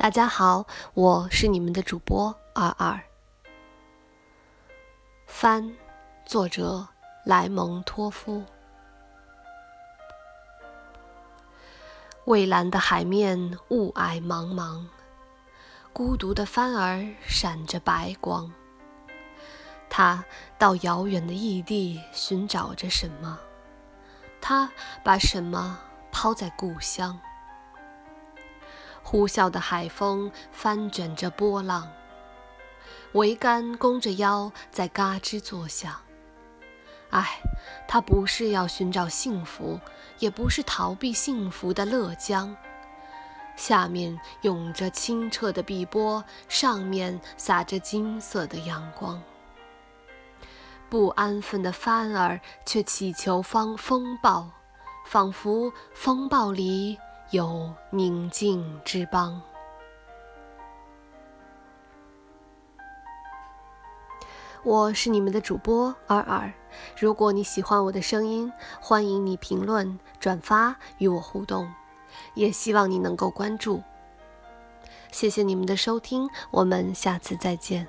大家好，我是你们的主播二二。帆，作者莱蒙托夫。蔚蓝的海面，雾霭茫茫，孤独的帆儿闪着白光。他到遥远的异地寻找着什么？他把什么抛在故乡？呼啸的海风翻卷着波浪，桅杆弓着腰在嘎吱作响。唉，他不是要寻找幸福，也不是逃避幸福的乐江。下面涌着清澈的碧波，上面洒着金色的阳光。不安分的帆儿却祈求方风暴，仿佛风暴里。有宁静之邦。我是你们的主播尔尔。如果你喜欢我的声音，欢迎你评论、转发与我互动，也希望你能够关注。谢谢你们的收听，我们下次再见。